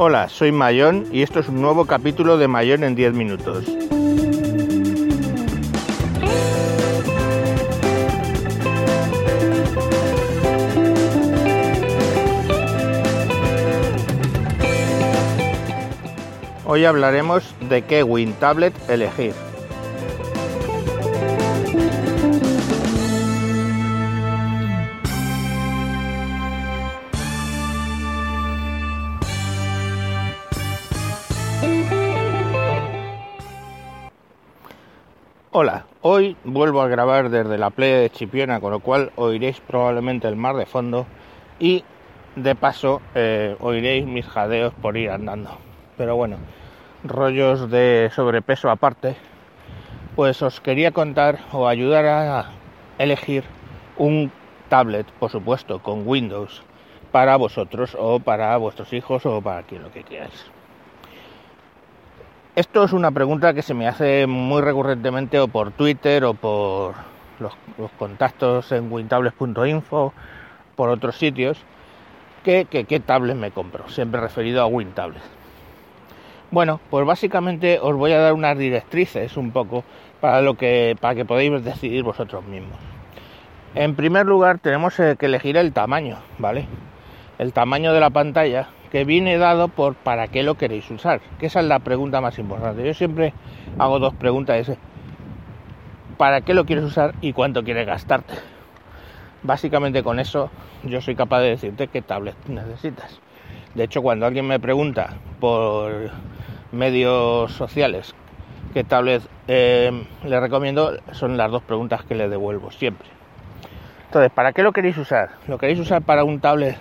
Hola, soy Mayón y esto es un nuevo capítulo de Mayón en 10 minutos. Hoy hablaremos de qué WinTablet elegir. Hoy vuelvo a grabar desde la playa de Chipiona, con lo cual oiréis probablemente el mar de fondo y de paso eh, oiréis mis jadeos por ir andando. Pero bueno, rollos de sobrepeso aparte, pues os quería contar o ayudar a elegir un tablet, por supuesto, con Windows para vosotros o para vuestros hijos o para quien lo que quieras. Esto es una pregunta que se me hace muy recurrentemente o por Twitter o por los, contactos en wintables.info, por otros sitios, qué tablet me compro, siempre referido a WinTablet. Bueno, pues básicamente os voy a dar unas directrices un poco para lo que para que podáis decidir vosotros mismos. En primer lugar, tenemos que elegir el tamaño, ¿vale? El tamaño de la pantalla que viene dado por para qué lo queréis usar, que esa es la pregunta más importante. Yo siempre hago dos preguntas, ¿para qué lo quieres usar y cuánto quieres gastarte? Básicamente con eso yo soy capaz de decirte qué tablet necesitas. De hecho, cuando alguien me pregunta por medios sociales qué tablet eh, le recomiendo, son las dos preguntas que le devuelvo siempre. Entonces, ¿para qué lo queréis usar? ¿Lo queréis usar para un tablet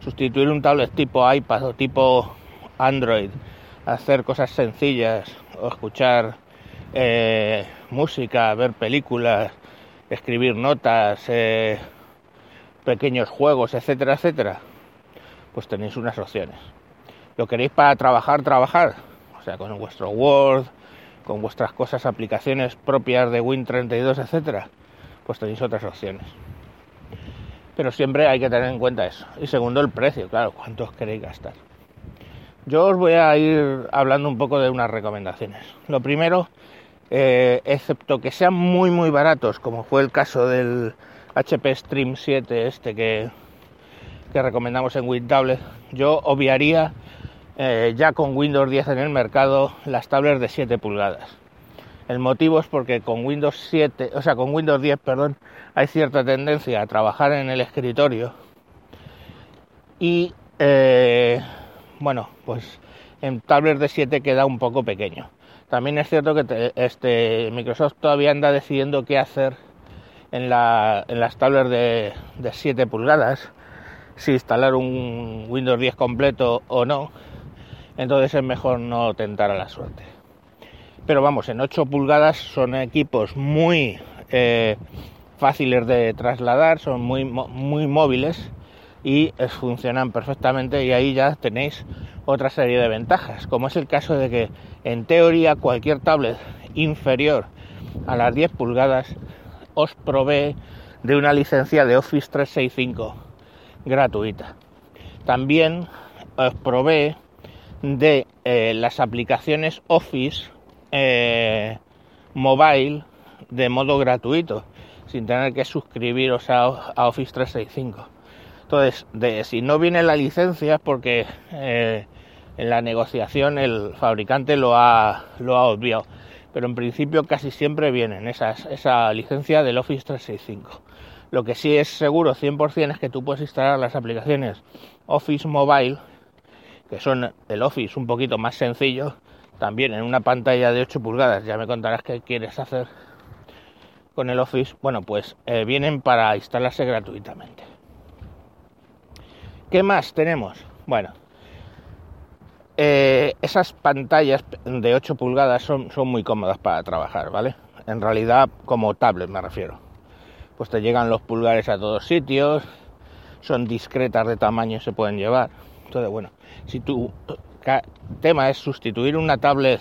sustituir un tablet tipo iPad o tipo Android, hacer cosas sencillas o escuchar eh, música, ver películas, escribir notas, eh, pequeños juegos, etcétera, etcétera, pues tenéis unas opciones. ¿Lo queréis para trabajar, trabajar? O sea, con vuestro Word, con vuestras cosas, aplicaciones propias de Win32, etcétera, pues tenéis otras opciones pero siempre hay que tener en cuenta eso. Y segundo, el precio, claro, cuántos queréis gastar. Yo os voy a ir hablando un poco de unas recomendaciones. Lo primero, eh, excepto que sean muy muy baratos, como fue el caso del HP Stream 7 este que, que recomendamos en WinTablet, yo obviaría eh, ya con Windows 10 en el mercado las tablets de 7 pulgadas. El motivo es porque con Windows 7, o sea, con Windows 10, perdón, hay cierta tendencia a trabajar en el escritorio y eh, bueno, pues en tablets de 7 queda un poco pequeño. También es cierto que este Microsoft todavía anda decidiendo qué hacer en, las tablets de, de 7 pulgadas, si instalar un Windows 10 completo o no. Entonces es mejor no tentar a la suerte pero vamos, en 8 pulgadas son equipos muy eh, fáciles de trasladar, son muy, muy móviles y funcionan perfectamente y ahí ya tenéis otra serie de ventajas, como es el caso de que en teoría cualquier tablet inferior a las 10 pulgadas os provee de una licencia de Office 365 gratuita. También os provee de eh, las aplicaciones Office eh, mobile de modo gratuito, sin tener que suscribiros a, Office 365. Entonces, si no viene la licencia es porque eh, en la negociación el fabricante lo ha, lo ha obviado. Pero en principio casi siempre vienen esas, esa licencia del Office 365. Lo que sí es seguro 100% es que tú puedes instalar las aplicaciones Office Mobile, que son el Office un poquito más sencillo, también en una pantalla de 8 pulgadas, ya me contarás qué quieres hacer con el Office, bueno, pues eh, vienen para instalarse gratuitamente. ¿Qué más tenemos? Bueno, eh, esas pantallas de 8 pulgadas son, muy cómodas para trabajar, ¿vale? En realidad como tablet me refiero. Pues te llegan los pulgares a todos sitios, son discretas de tamaño, se pueden llevar. Entonces, bueno, si tú tema es sustituir una tablet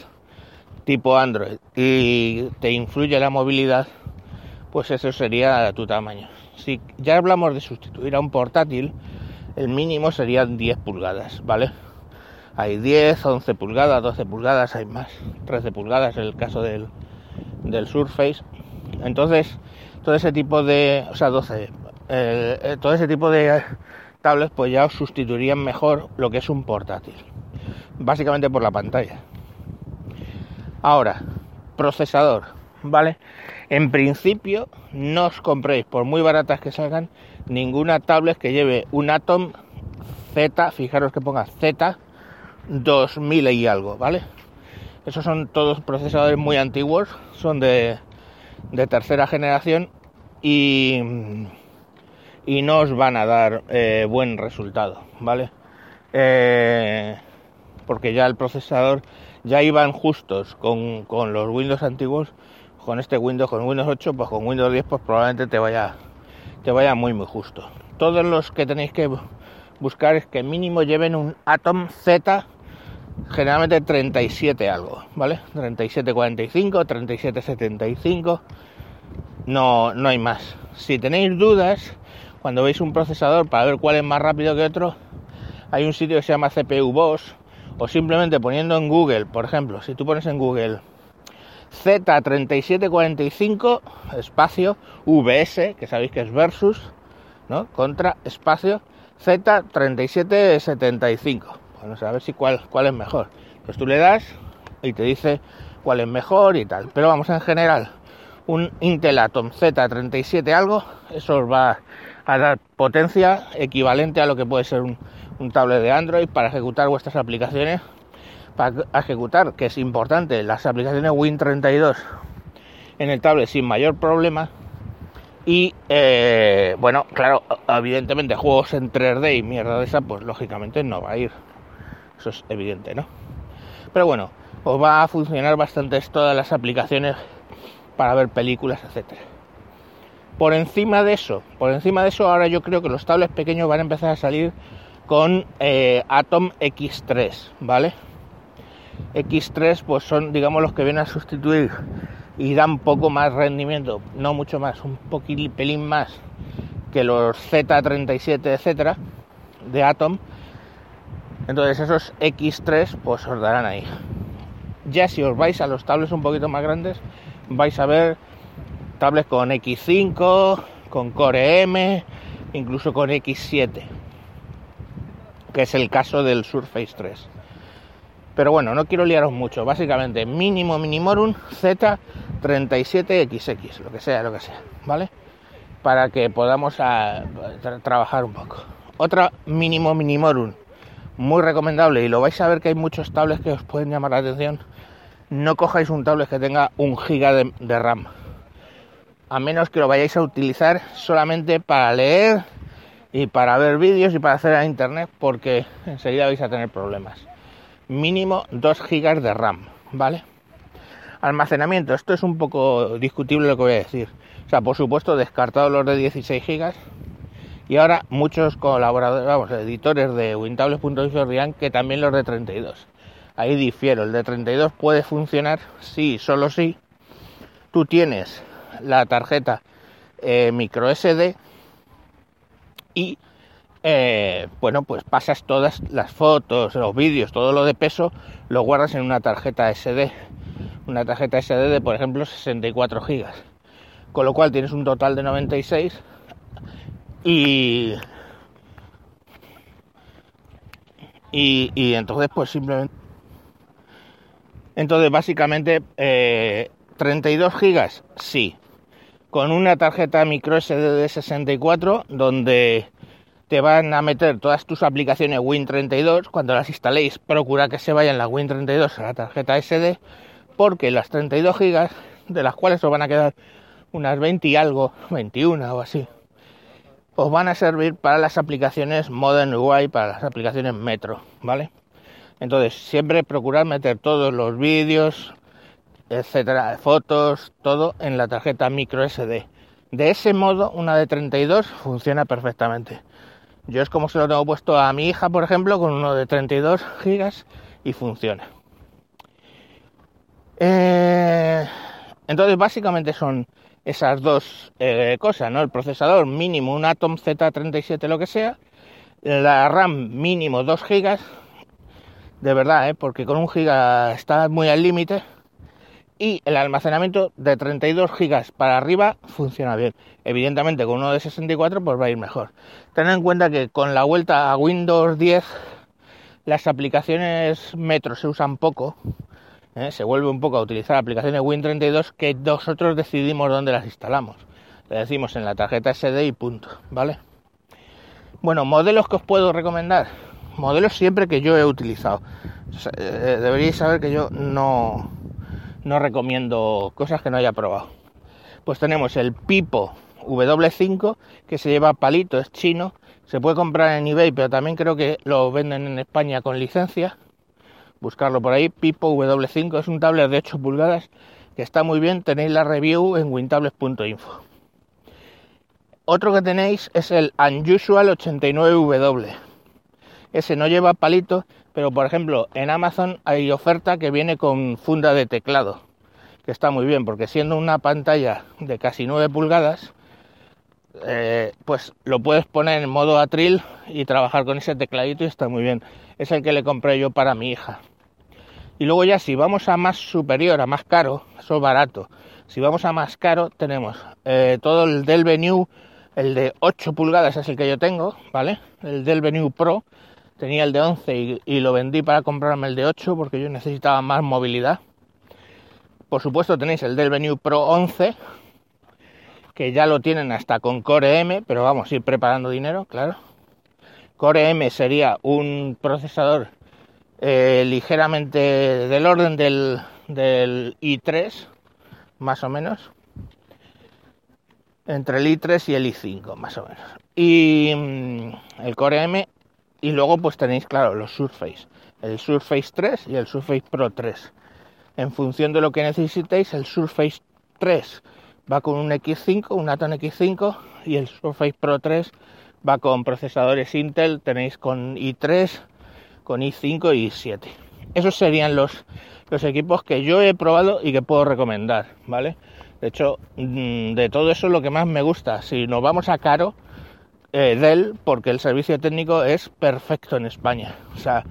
tipo Android y te influye la movilidad, pues eso sería tu tamaño. Si ya hablamos de sustituir a un portátil, el mínimo serían 10 pulgadas, ¿vale? hay 10, 11 pulgadas, 12 pulgadas, hay más, 13 pulgadas en el caso del, Surface. Entonces, todo ese tipo de, o sea, 12, eh, todo ese tipo de tablets pues ya os sustituirían mejor lo que es un portátil, básicamente por la pantalla. Ahora, procesador, ¿vale? En principio, no os compréis, por muy baratas que salgan, ninguna tablet que lleve un Atom Z, fijaros que ponga Z 2000 y algo, ¿vale? Esos son todos procesadores muy antiguos, son de, tercera generación y, y, no os van a dar eh, buen resultado, ¿vale? Eh, porque ya el procesador ya iban justos con, con, los Windows antiguos, con este Windows, con Windows 8, pues con Windows 10 pues probablemente te vaya, te vaya muy muy justo. Todos los que tenéis que buscar es que mínimo lleven un Atom Z generalmente 37 algo, ¿vale? 3745, 3775, no, no hay más. Si tenéis dudas, cuando veis un procesador para ver cuál es más rápido que otro, hay un sitio que se llama CPU Boss, o simplemente poniendo en Google, por ejemplo, si tú pones en Google Z3745 espacio VS, que sabéis que es versus, ¿no? Contra espacio Z3775 bueno, a ver si cuál, cuál es mejor. Pues tú le das y te dice cuál es mejor y tal. Pero vamos, en general, un Intel Atom Z37 algo, eso os va a dar potencia equivalente a lo que puede ser un, un tablet de Android para ejecutar vuestras aplicaciones. Para ejecutar, que es importante, las aplicaciones Win32 en el tablet sin mayor problema. Y eh, bueno, claro, evidentemente juegos en 3D y mierda de esa, pues lógicamente no va a ir. Eso es evidente, ¿no? Pero bueno, os va a funcionar bastante todas las aplicaciones para ver películas, etcétera. Por encima de eso, por encima de eso, ahora yo creo que los tablets pequeños van a empezar a salir con eh, Atom X3, ¿vale? X3 pues son digamos los que vienen a sustituir y dan poco más rendimiento, no mucho más, un poquito pelín más que los Z37, etcétera, de Atom, entonces esos X3 pues os darán ahí. Ya si os vais a los tablets un poquito más grandes, vais a ver tablets con X5, con Core M, incluso con X7, que es el caso del Surface 3. Pero bueno, no quiero liaros mucho, básicamente mínimo minimorum Z37XX, lo que sea, lo que sea, ¿vale? Para que podamos ah, trabajar un poco. Otra mínimo minimorum muy recomendable y lo vais a ver que hay muchos tablets que os pueden llamar la atención. No cojáis un tablet que tenga un giga de, RAM, a menos que lo vayáis a utilizar solamente para leer y para ver vídeos y para hacer a internet, porque enseguida vais a tener problemas. Mínimo 2 gigas de RAM, ¿vale? Almacenamiento, esto es un poco discutible lo que voy a decir. O sea, por supuesto, descartado los de 16 gigas, y ahora muchos colaboradores, vamos, editores de Wintables.info dirán que también los de 32. Ahí difiero, el de 32 puede funcionar si, solo si tú tienes la tarjeta eh, micro SD y eh, bueno, pues pasas todas las fotos, los vídeos, todo lo de peso, lo guardas en una tarjeta SD, una tarjeta SD de por ejemplo 64 gigas, con lo cual tienes un total de 96 y, y, entonces pues simplemente... Entonces básicamente 32 eh, gigas, sí. Con una tarjeta micro SD de 64 donde te van a meter todas tus aplicaciones Win32. Cuando las instaléis, procura que se vayan las Win32 a la tarjeta SD, porque las 32 gigas, de las cuales os van a quedar unas 20 y algo, 21 o así, os van a servir para las aplicaciones Modern UI, para las aplicaciones Metro, ¿vale? Entonces, siempre procurar meter todos los vídeos, etcétera, fotos, todo en la tarjeta micro SD. De ese modo, una de 32 funciona perfectamente. Yo es como se lo tengo puesto a mi hija, por ejemplo, con uno de 32 gigas y funciona. Eh, entonces, básicamente son esas dos eh, cosas, ¿no? El procesador mínimo un Atom Z37 lo que sea, la RAM mínimo 2 GB de verdad, ¿eh? porque con un giga está muy al límite y el almacenamiento de 32 gigas para arriba funciona bien. Evidentemente con uno de 64 pues va a ir mejor. Tened en cuenta que con la vuelta a Windows 10 las aplicaciones Metro se usan poco. ¿eh? Se vuelve un poco a utilizar aplicaciones Win32 que nosotros decidimos dónde las instalamos. Le decimos en la tarjeta SD y punto, ¿vale? Bueno, modelos que os puedo recomendar. Modelos siempre que yo he utilizado. Eh, deberíais saber que yo no, no recomiendo cosas que no haya probado. Pues tenemos el Pipo W5 que se lleva palito, es chino, se puede comprar en eBay, pero también creo que lo venden en España con licencia. Buscarlo por ahí, Pipo W5 es un tablet de 8 pulgadas que está muy bien, tenéis la review en wintables.info. Otro que tenéis es el Unusual 89W. Ese no lleva palito, pero por ejemplo, en Amazon hay oferta que viene con funda de teclado, que está muy bien, porque siendo una pantalla de casi 9 pulgadas, eh, pues lo puedes poner en modo atril y trabajar con ese tecladito y está muy bien. Es el que le compré yo para mi hija. Y luego ya si vamos a más superior, a más caro, eso es barato. Si vamos a más caro, tenemos eh, todo el del Venue, el de 8 pulgadas es el que yo tengo, ¿vale? El del Venue Pro, tenía el de 11 y, lo vendí para comprarme el de 8 porque yo necesitaba más movilidad. Por supuesto tenéis el del Venue Pro 11, que ya lo tienen hasta con Core M, pero vamos a ir preparando dinero, claro. Core M sería un procesador eh, ligeramente del orden del, del i3, más o menos. Entre el i3 y el i5, más o menos. Y mm, el Core M y luego pues tenéis, claro, los Surface, el Surface 3 y el Surface Pro 3. En función de lo que necesitéis, el Surface 3 va con un X5, un Atom X5 y el Surface Pro 3 va con procesadores Intel, tenéis con i3, con i5 y i7. Esos serían los, los equipos que yo he probado y que puedo recomendar, ¿vale? De hecho, mm, de todo eso lo que más me gusta, si nos vamos a caro, eh, Dell porque el servicio técnico es perfecto en España. O sea,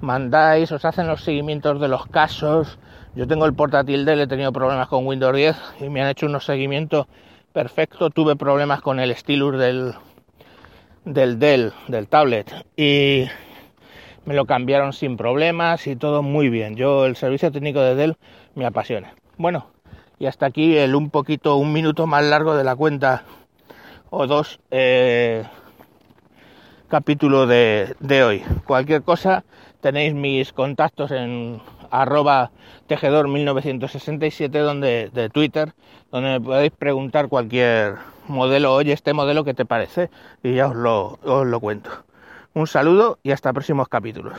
mandáis, os hacen los seguimientos de los casos. Yo tengo el portátil Dell, he tenido problemas con Windows 10 y me han hecho unos seguimientos perfectos. Tuve problemas con el stylus del, del Dell, del tablet, y me lo cambiaron sin problemas y todo muy bien. Yo, el servicio técnico de Dell me apasiona. Bueno, y hasta aquí el un poquito, un minuto más largo de la cuenta o dos eh, capítulos de, de, hoy. Cualquier cosa, tenéis mis contactos en arroba tejedor 1967 donde, de Twitter, donde me podéis preguntar cualquier modelo, oye, este modelo, ¿qué te parece? Y ya os lo, os lo cuento. Un saludo y hasta próximos capítulos.